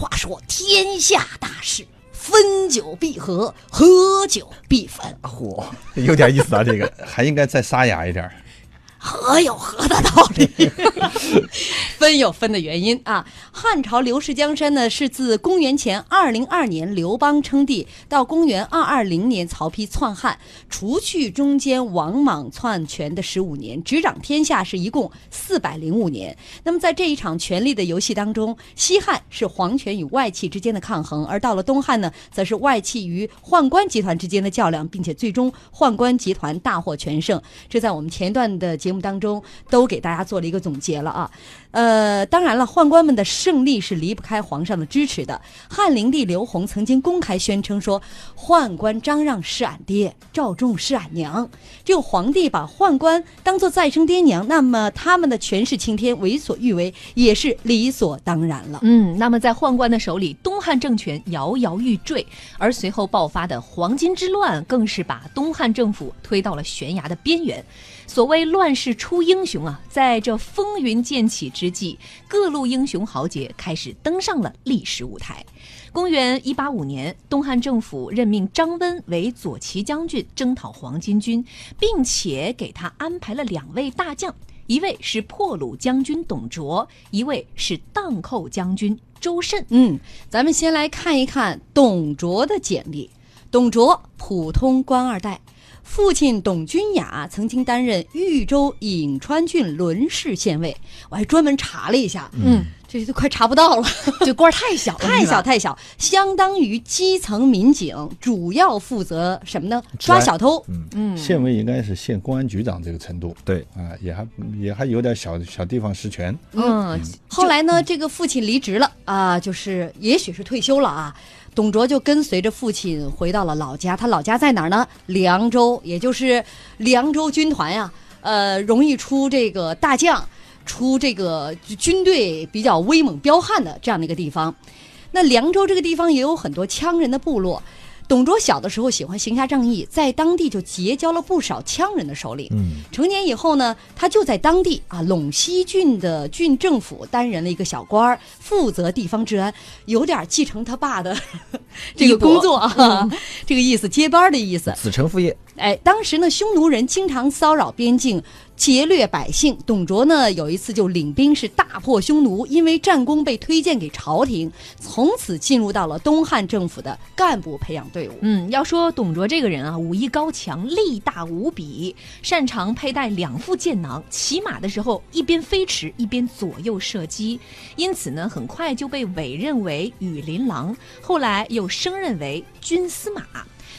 话说天下大事，分久必合，合久必分。嚯，有点意思啊，这个 还应该再沙哑一点儿。合有合的道理，分有分的原因啊。汉朝刘氏江山呢，是自公元前二零二年刘邦称帝到公元二二零年曹丕篡汉，除去中间王莽篡权的十五年，执掌天下是一共四百零五年。那么在这一场权力的游戏当中，西汉是皇权与外戚之间的抗衡，而到了东汉呢，则是外戚与宦官集团之间的较量，并且最终宦官集团大获全胜。这在我们前段的节节目当中都给大家做了一个总结了啊。呃，当然了，宦官们的胜利是离不开皇上的支持的。汉灵帝刘宏曾经公开宣称说：“宦官张让是俺爹，赵仲是俺娘。”只有皇帝把宦官当做再生爹娘，那么他们的权势青天、为所欲为也是理所当然了。嗯，那么在宦官的手里，东汉政权摇摇欲坠，而随后爆发的黄巾之乱，更是把东汉政府推到了悬崖的边缘。所谓乱世出英雄啊，在这风云渐起之际，各路英雄豪杰开始登上了历史舞台。公元一八五年，东汉政府任命张温为左骑将军，征讨黄巾军，并且给他安排了两位大将，一位是破虏将军董卓，一位是荡寇将军周慎。嗯，咱们先来看一看董卓的简历。董卓，普通官二代。父亲董君雅曾经担任豫州颍川郡伦氏县尉，我还专门查了一下，嗯，这都快查不到了，这官儿太小了，太小太小，相当于基层民警，主要负责什么呢？抓小偷。嗯。嗯。县尉应该是县公安局长这个程度。对。啊，也还也还有点小小地方实权。嗯，后来呢，这个父亲离职了啊，就是也许是退休了啊。董卓就跟随着父亲回到了老家，他老家在哪儿呢？凉州，也就是凉州军团呀、呃，容易出这个大将，出这个军队比较威猛彪悍的这样的一个地方。那凉州这个地方也有很多羌人的部落。董卓小的时候喜欢行侠仗义，在当地就结交了不少羌人的首领。嗯，成年以后呢，他就在当地啊陇西郡的郡政府担任了一个小官儿，负责地方治安，有点继承他爸的 这个工作啊，这个意思，接班的意思。子承父业，哎，当时呢，匈奴人经常骚扰边境，劫掠百姓。董卓呢，有一次就领兵是大破匈奴，因为战功被推荐给朝廷，从此进入到了东汉政府的干部培养队伍。嗯，要说董卓这个人啊，武艺高强，力大无比，擅长佩戴两副剑囊，骑马的时候一边飞驰一边左右射击，因此呢，很快就被委任为羽林郎，后来又升任为军司马。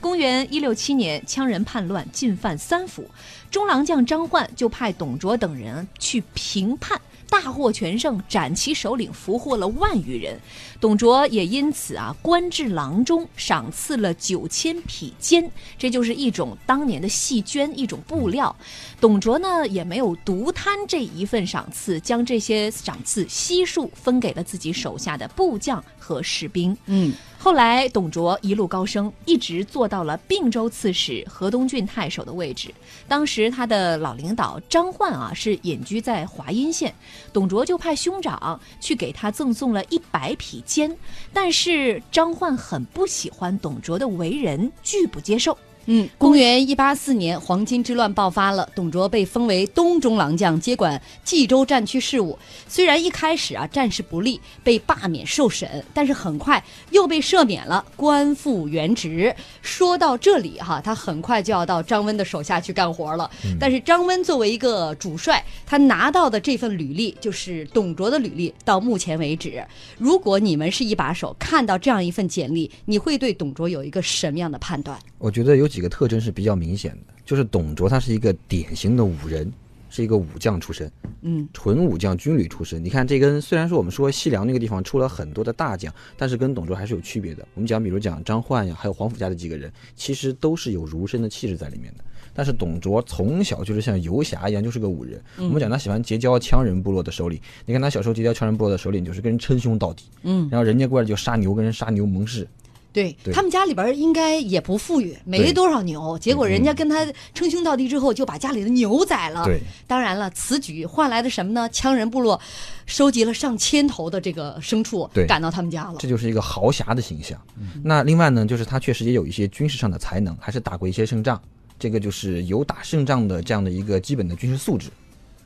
公元一六七年，羌人叛乱，进犯三府，中郎将张焕就派董卓等人去平叛。大获全胜，斩其首领，俘获了万余人。董卓也因此啊，官至郎中，赏赐了九千匹笺，这就是一种当年的细绢，一种布料。董卓呢，也没有独贪这一份赏赐，将这些赏赐悉数分给了自己手下的部将和士兵。嗯，后来，董卓一路高升，一直做到了并州刺史、河东郡太守的位置。当时他的老领导张焕啊，是隐居在华阴县，董卓就派兄长去给他赠送了一百匹缣，但是张焕很不喜欢董卓的为人，拒不接受。嗯，公元一八四年，黄巾之乱爆发了，董卓被封为东中郎将，接管冀州战区事务。虽然一开始啊战事不利，被罢免受审，但是很快又被赦免了，官复原职。说到这里哈，他很快就要到张温的手下去干活了。但是张温作为一个主帅，他拿到的这份履历就是董卓的履历。到目前为止，如果你们是一把手，看到这样一份简历，你会对董卓有一个什么样的判断？我觉得有几个特征是比较明显的，就是董卓他是一个典型的武人，是一个武将出身，嗯，纯武将军旅出身。你看这跟虽然说我们说西凉那个地方出了很多的大将，但是跟董卓还是有区别的。我们讲，比如讲张焕呀，还有黄甫家的几个人，其实都是有儒生的气质在里面的。但是董卓从小就是像游侠一样，就是个武人。我们讲他喜欢结交羌人部落的首领，你看他小时候结交羌人部落的首领，就是跟人称兄道弟，嗯，然后人家过来就杀牛，跟人杀牛盟誓。对对他们家里边应该也不富裕，没多少牛，结果人家跟他称兄道弟之后，就把家里的牛宰了。对，当然了，此举换来的什么呢？羌人部落收集了上千头的这个牲畜，对赶到他们家了这。就是一个豪侠的形象。那另外呢，就是他确实也有一些军事上的才能，还是打过一些胜仗。这个就是有打胜仗的这样的一个基本的军事素质。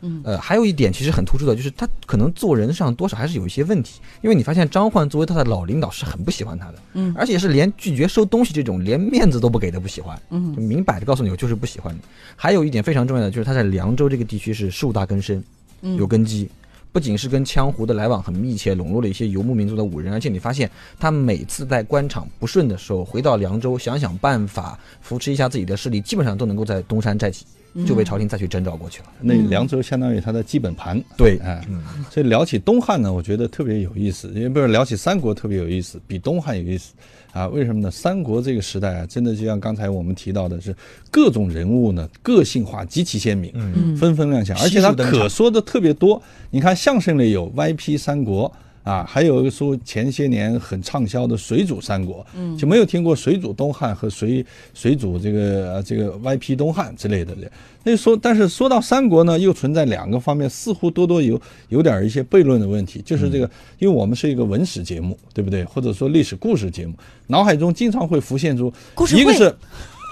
嗯，呃，还有一点其实很突出的，就是他可能做人上多少还是有一些问题，因为你发现张焕作为他的老领导是很不喜欢他的，嗯而且是连拒绝收东西这种连面子都不给的不喜欢，嗯就明摆着告诉你我就是不喜欢你。还有一点非常重要的就是他在凉州这个地区是树大根深，嗯有根基。不仅是跟羌胡的来往很密切，笼络了一些游牧民族的武人，而且你发现他每次在官场不顺的时候，回到凉州想想办法扶持一下自己的势力，基本上都能够在东山再起，嗯就被朝廷再去征召过去了。那凉州相当于它的基本盘。对哎，所以聊起东汉呢，我觉得特别有意思，因为不是聊起三国特别有意思，比东汉有意思啊？为什么呢？三国这个时代啊，真的就像刚才我们提到的是，各种人物呢个性化极其鲜明，嗯纷纷亮相，而且它悉数登场可说的特别多。你看相声里有歪批三国。啊，还有一个说前些年很畅销的水煮三国，嗯，就没有听过水煮东汉和水水煮这个呃这个 YP 东汉之类的。那说，但是说到三国呢，又存在两个方面，似乎多多有有点一些悖论的问题，就是这个，因为我们是一个文史节目，对不对？或者说历史故事节目，脑海中经常会浮现出故事一个是。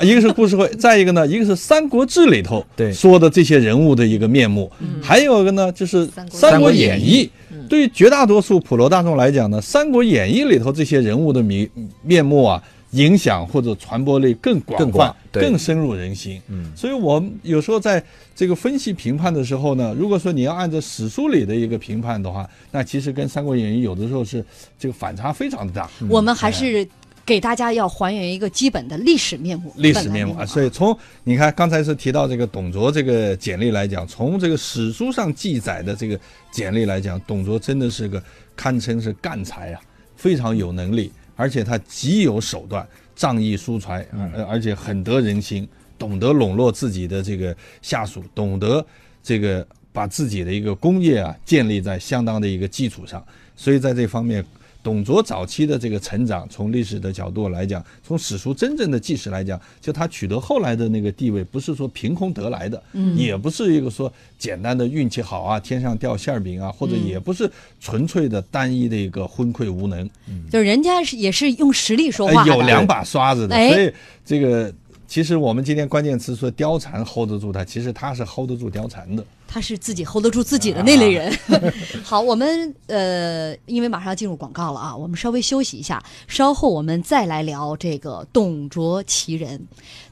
一个是故事会，再一个呢，一个是《三国志》里头对说的这些人物的一个面目，还有一个呢，就是《三国演义》。对于绝大多数普罗大众来讲呢，《三国演义》里头这些人物的面面目啊，影响或者传播力更广更广更深入人心。嗯，所以我们有时候在这个分析评判的时候呢，如果说你要按照史书里的一个评判的话，那其实跟《三国演义》有的时候是这个反差非常的大。我们还是给大家要还原一个基本的历史面目，历史面目啊，所以从你看刚才是提到这个董卓这个简历来讲，从这个史书上记载的这个简历来讲，董卓真的是个堪称是干才啊，非常有能力，而且他极有手段，仗义疏财，而而且很得人心，懂得笼络自己的这个下属，懂得这个把自己的一个工业啊建立在相当的一个基础上，所以在这方面。董卓早期的这个成长，从历史的角度来讲，从史书真正的纪实来讲，就他取得后来的那个地位，不是说凭空得来的，嗯，也不是一个说简单的运气好啊，天上掉馅儿饼啊，或者也不是纯粹的单一的一个昏聩无能，嗯。就是人家是也是用实力说话，呃有两把刷子的，哎。所以这个其实我们今天关键词说貂蝉 hold 得住他，其实他是 hold 得住貂蝉的。他是自己 hold 得住自己的那类人。好，我们呃，因为马上要进入广告了啊，我们稍微休息一下，稍后我们再来聊这个董卓奇人。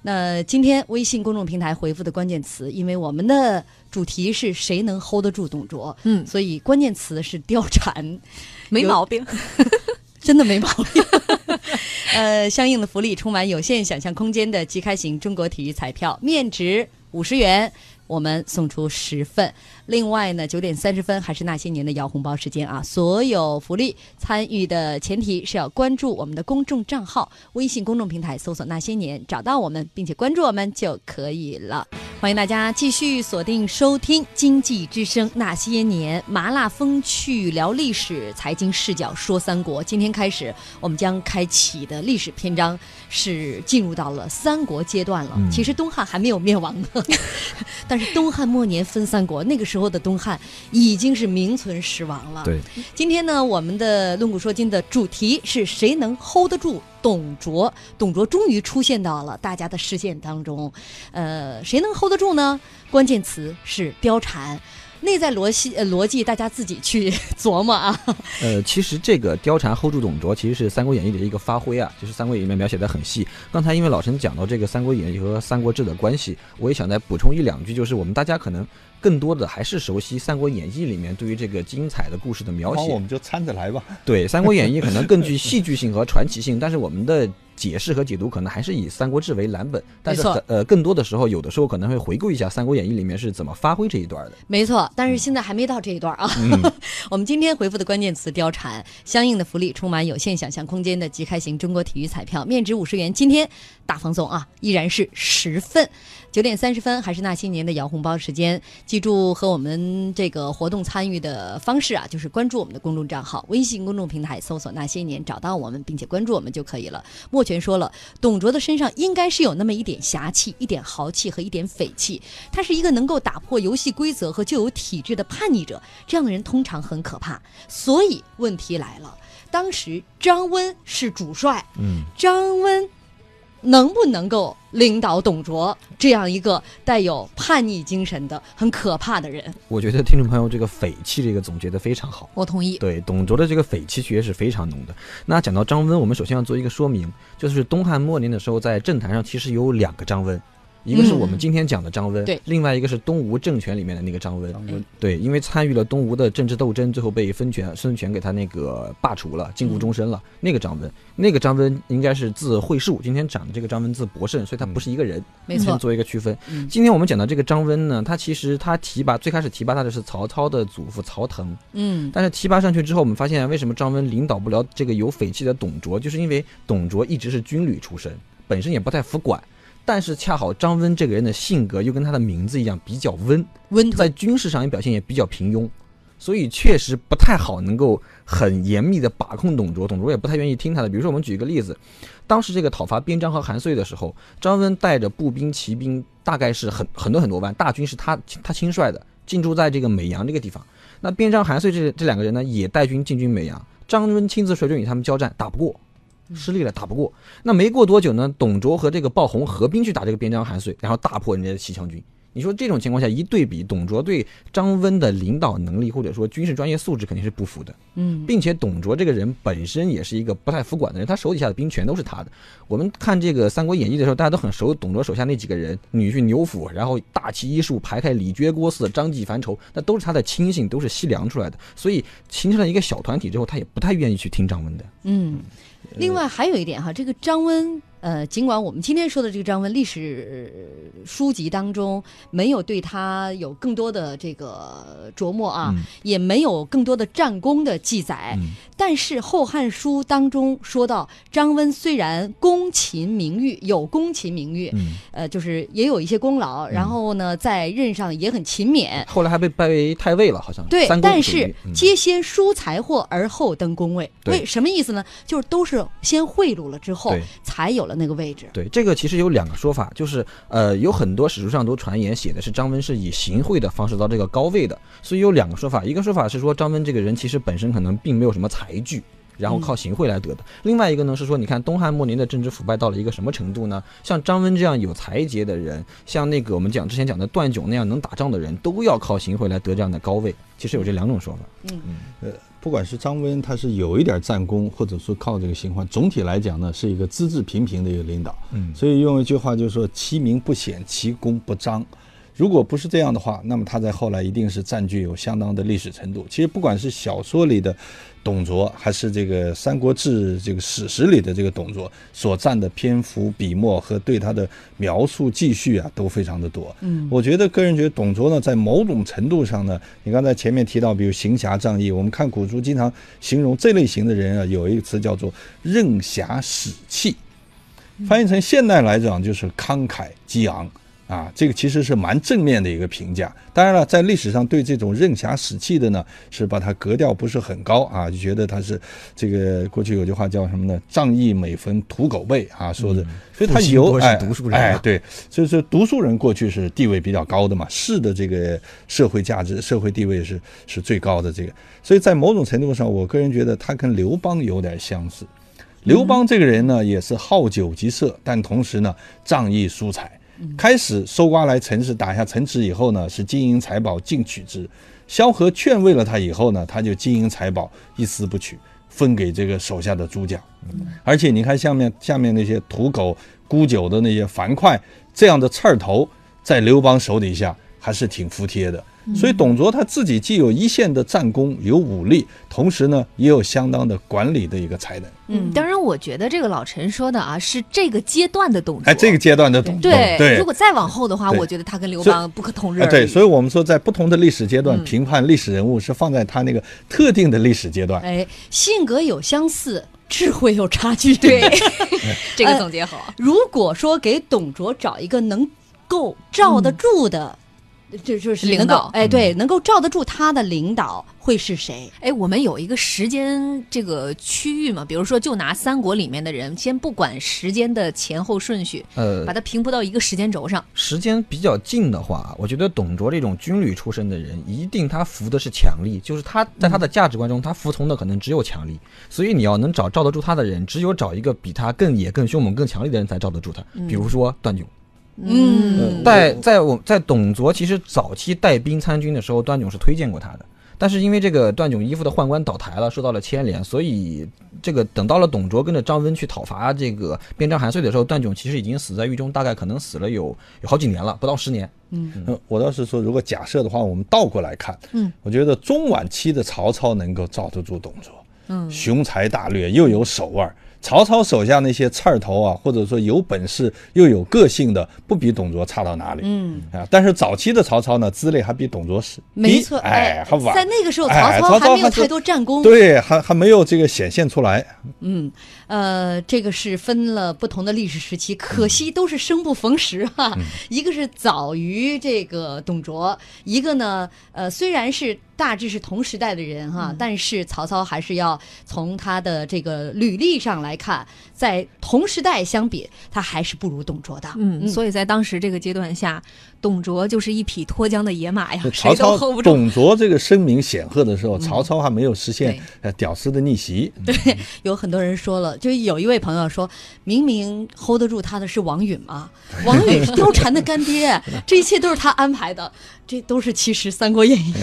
那今天微信公众平台回复的关键词，因为我们的主题是谁能 hold 得住董卓，嗯所以关键词是貂蝉。没毛病。真的没毛病。呃，相应的福利充满有限想象空间的即开型中国体育彩票，面值五十元，我们送出十份。另外呢，九点三十分还是那些年的摇红包时间啊！所有福利参与的前提是要关注我们的公众账号，微信公众平台搜索“那些年”，找到我们并且关注我们就可以了。欢迎大家继续锁定收听《经济之声那些年》，麻辣风趣聊历史，财经视角说三国。今天开始，我们将开启的历史篇章是进入到了三国阶段了。嗯其实东汉还没有灭亡呢，但是东汉末年分三国，那个时候的东汉已经是名存实亡了。对，今天呢，我们的论古说今的主题是谁能 hold 得住董卓？董卓终于出现到了大家的视线当中，呃，谁能 hold 得住呢？关键词是貂蝉。内在逻辑，呃，逻辑大家自己去 琢磨啊。呃，其实这个貂蝉 hold 住董卓，其实是《三国演义》的一个发挥啊，就是《三国演义》里面描写的很细。刚才因为老陈讲到这个《三国演义》和《三国志》的关系，我也想再补充一两句，就是我们大家可能更多的还是熟悉《三国演义》里面对于这个精彩的故事的描写。我们就掺着来吧。对，《三国演义》可能更具戏剧性和传奇性，但是我们的解释和解读可能还是以《三国志》为蓝本，但是呃更多的时候，有的时候可能会回顾一下《三国演义》里面是怎么发挥这一段的。没错，但是现在还没到这一段啊。我们今天回复的关键词“貂蝉”，相应的福利充满有限想象空间的即开型中国体育彩票，面值五十元。今天大放送啊，依然是十份。九点三十分还是那些年的摇红包时间，记住和我们这个活动参与的方式啊，就是关注我们的公众账号，微信公众平台搜索“那些年”，找到我们并且关注我们就可以了。莫全说了，董卓的身上应该是有那么一点侠气、一点豪气和一点匪气，他是一个能够打破游戏规则和旧有体制的叛逆者，这样的人通常很可怕。所以问题来了，当时张温是主帅，嗯，张温能不能够领导董卓这样一个带有叛逆精神的很可怕的人？我觉得听众朋友这个匪气这个总结的非常好。我同意。对，董卓的这个匪气确实是非常浓的。那讲到张温，我们首先要做一个说明，就是东汉末年的时候，在政坛上其实有两个张温，一个是我们今天讲的张温，对另外一个是东吴政权里面的那个张温。对，因为参与了东吴的政治斗争，最后被孙权孙权给他那个罢除了，禁锢终身了。那个张温，那个张温应该是字惠树，今天讲的这个张温字伯胜，所以他不是一个人。没错先，做一个区分。嗯今天我们讲到这个张温呢，他其实他提拔最开始提拔他的是曹操的祖父曹腾，嗯但是提拔上去之后，我们发现为什么张温领导不了这个有匪气的董卓，就是因为董卓一直是军旅出身，本身也不太服管。但是恰好张温这个人的性格又跟他的名字一样比较温，温在军事上也表现也比较平庸，所以确实不太好能够很严密的把控董卓，董卓也不太愿意听他的。比如说我们举一个例子，当时这个讨伐边章和韩遂的时候，张温带着步兵、骑兵，大概是很很多很多万，大军是他他亲率的，进驻在这个美阳这个地方。那边章、韩遂这这两个人呢，也带军进军美阳，张温亲自率军与他们交战，打不过。失利了，打不过。那没过多久呢，董卓和这个鲍洪合兵去打这个边疆、韩遂，然后大破人家的骑墙军。你说这种情况下一对比，董卓对张温的领导能力或者说军事专业素质肯定是不服的，嗯并且董卓这个人本身也是一个不太服管的人，他手底下的兵全都是他的。我们看这个《三国演义》的时候，大家都很熟董卓手下那几个人，女婿牛辅，然后大旗一竖排开李傕、郭汜、张济、樊稠，那都是他的亲信，都是西凉出来的，所以形成了一个小团体之后，他也不太愿意去听张温的。嗯。另外还有一点哈，这个张温，呃，尽管我们今天说的这个张温，历史呃书籍当中没有对他有更多的这个琢磨啊，嗯。也没有更多的战功的记载，嗯。但是《后汉书》当中说到，张温虽然功勤名誉，有功勤名誉，嗯，呃，就是也有一些功劳，然后呢，在任上也很勤勉。后来还被拜为太尉了，好像对但是嗯。皆先疏财货而后登宫位，对。为什么意思呢？就是都是先贿赂了之后，才有了那个位置。对，这个其实有两个说法，就是呃，有很多史书上都传言写的是张温是以行贿的方式到这个高位的，所以有两个说法，一个说法是说张温这个人其实本身可能并没有什么才具。然后靠行贿来得的。另外一个呢是说，你看东汉末年的政治腐败到了一个什么程度呢？像张温这样有才节的人，像那个我们讲之前讲的段炯那样能打仗的人，都要靠行贿来得这样的高位。其实有这两种说法。嗯不管是张温，他是有一点战功，或者说靠这个行贿，总体来讲呢，是一个资质平平的一个领导。嗯所以用一句话就是说，其名不显，其功不彰。如果不是这样的话，那么他在后来一定是占据有相当的历史程度。其实不管是小说里的董卓，还是这个《三国志》这个史实里的这个董卓，所占的篇幅、笔墨和对他的描述、记叙啊，都非常的多。嗯我觉得个人觉得董卓呢，在某种程度上呢，你刚才前面提到，比如行侠仗义，我们看古书经常形容这类型的人啊，有一个词叫做任侠使气，翻译成现代来讲就是慷慨激昂。啊，这个其实是蛮正面的一个评价。当然了，在历史上对这种任侠使气的呢，是把它格调不是很高啊，就觉得他是这个过去有句话叫什么呢？仗义每逢屠狗辈啊，说的，所以他有哎读书人啊哎，对，所以说读书人过去是地位比较高的嘛，士的这个社会价值、社会地位是是最高的这个，所以在某种程度上，我个人觉得他跟刘邦有点相似。刘邦这个人呢，也是好酒极色，但同时呢，仗义疏财。开始搜刮来城池，打下城池以后呢，是金银财宝尽取之。萧何劝慰了他以后呢，他就金银财宝一丝不取，分给这个手下的诸将。而且你看下面下面那些土狗、沽酒的那些樊哙这样的刺儿头，在刘邦手底下还是挺服帖的。所以董卓他自己既有一线的战功，有武力，同时呢也有相当的管理的一个才能。嗯，当然，我觉得这个老陈说的啊，是这个阶段的董卓。哎，这个阶段的董卓，对，对如果再往后的话，我觉得他跟刘邦不可同日啊，而语。对，所以我们说，在不同的历史阶段嗯评判历史人物，是放在他那个特定的历史阶段。哎，性格有相似，智慧有差距。对，这个总结好。如果说给董卓找一个能够罩得住的，这就是领导哎，对，能够罩得住他的领导会是谁？哎，我们有一个时间这个区域嘛，比如说就拿三国里面的人，先不管时间的前后顺序，呃把，它平铺到一个时间轴上。时间比较近的话，我觉得董卓这种军旅出身的人，一定他服的是强力，就是他在他的价值观中，他服从的可能只有强力。所以你要能找罩得住他的人，只有找一个比他更野、更凶猛、更强力的人才罩得住他。比如说段炯，嗯在在我在董卓其实早期带兵参军的时候，段炯是推荐过他的。但是因为这个段炯依附的宦官倒台了，受到了牵连，所以这个等到了董卓跟着张温去讨伐这个边章韩遂的时候，段炯其实已经死在狱中，大概可能死了有有好几年了，不到十年。嗯，我倒是说，如果假设的话，我们倒过来看，嗯，我觉得中晚期的曹操能够罩得住董卓，嗯，雄才大略又有手腕儿。曹操手下那些刺儿头啊，或者说有本事又有个性的，不比董卓差到哪里，嗯啊。但是早期的曹操呢，资历还比董卓是没错，哎，还晚。在那个时候，哎曹操还没有太多战功。对，还还没有这个显现出来。嗯，呃，这个是分了不同的历史时期，可惜都是生不逢时哈、一个是早于这个董卓，一个呢，呃，虽然是大致是同时代的人哈、但是曹操还是要从他的这个履历上来看，在同时代相比，他还是不如董卓的。嗯，所以在当时这个阶段下，董卓就是一匹脱缰的野马呀，曹操 hold 不住。董卓这个声名显赫的时候，曹操还没有实现呃屌丝的逆袭。对 有很多人说了，就有一位朋友说，明明 hold 得住他的是王允嘛，王允是貂蝉的干爹，这一切都是他安排的，这都是其实《三国演义》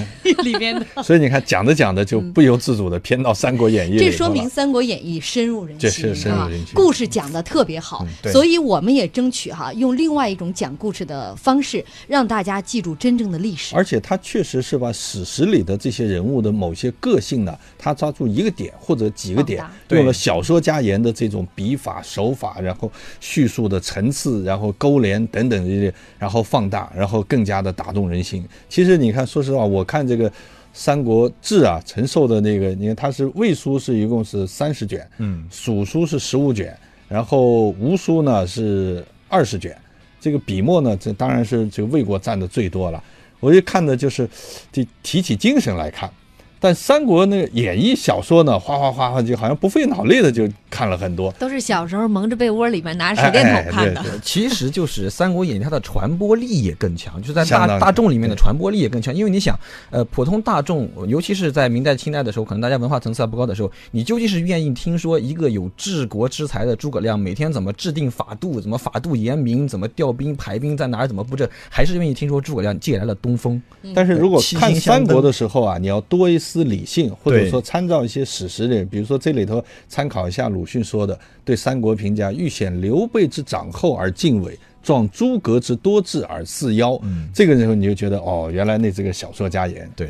里面的。所以你看，讲着讲着就不由自主的偏到《三国演义》里了。这说明《三国演义》深入人心，这是深入人心啊，故事讲的特别好所以我们也争取哈，用另外一种讲故事的方式，让大家记住真正的历史。而且他确实是把史实里的这些人物的某些个性呢，他抓住一个点或者几个点用了小说家言的这种笔法手法，然后叙述的层次，然后勾连等等这些，然后放大，然后更加的打动人心。其实你看，说实话，我看这个《三国志》啊，陈寿的那个，你看他是魏书是一共是三十卷，嗯，蜀书是十五卷，然后吴书呢是二十卷，这个笔墨呢，这当然是这个魏国占的最多了。我就看的就是，得提起精神来看。但三国那个演义小说呢，哗哗哗哗，就好像不费脑力的就看了很多。都是小时候蒙着被窝里面拿着手电筒看的。哎哎对 其实就是《三国演义》，它的传播力也更强，就是在大大众里面的传播力也更强。因为你想，呃，普通大众，尤其是在明代、清代的时候，可能大家文化层次还不高的时候，你究竟是愿意听说一个有治国之才的诸葛亮每天怎么制定法度，怎么法度严明，怎么调兵排兵在哪儿怎么布阵，还是愿意听说诸葛亮借来了东风？但是如果看三国的时候啊，你要多一丝理性，或者说参照一些史实里，比如说这里头参考一下鲁迅说的对三国评价：欲显刘备之长厚而敬畏，壮诸葛之多智而似妖。这个时候你就觉得哦，原来那是个小说家言。对。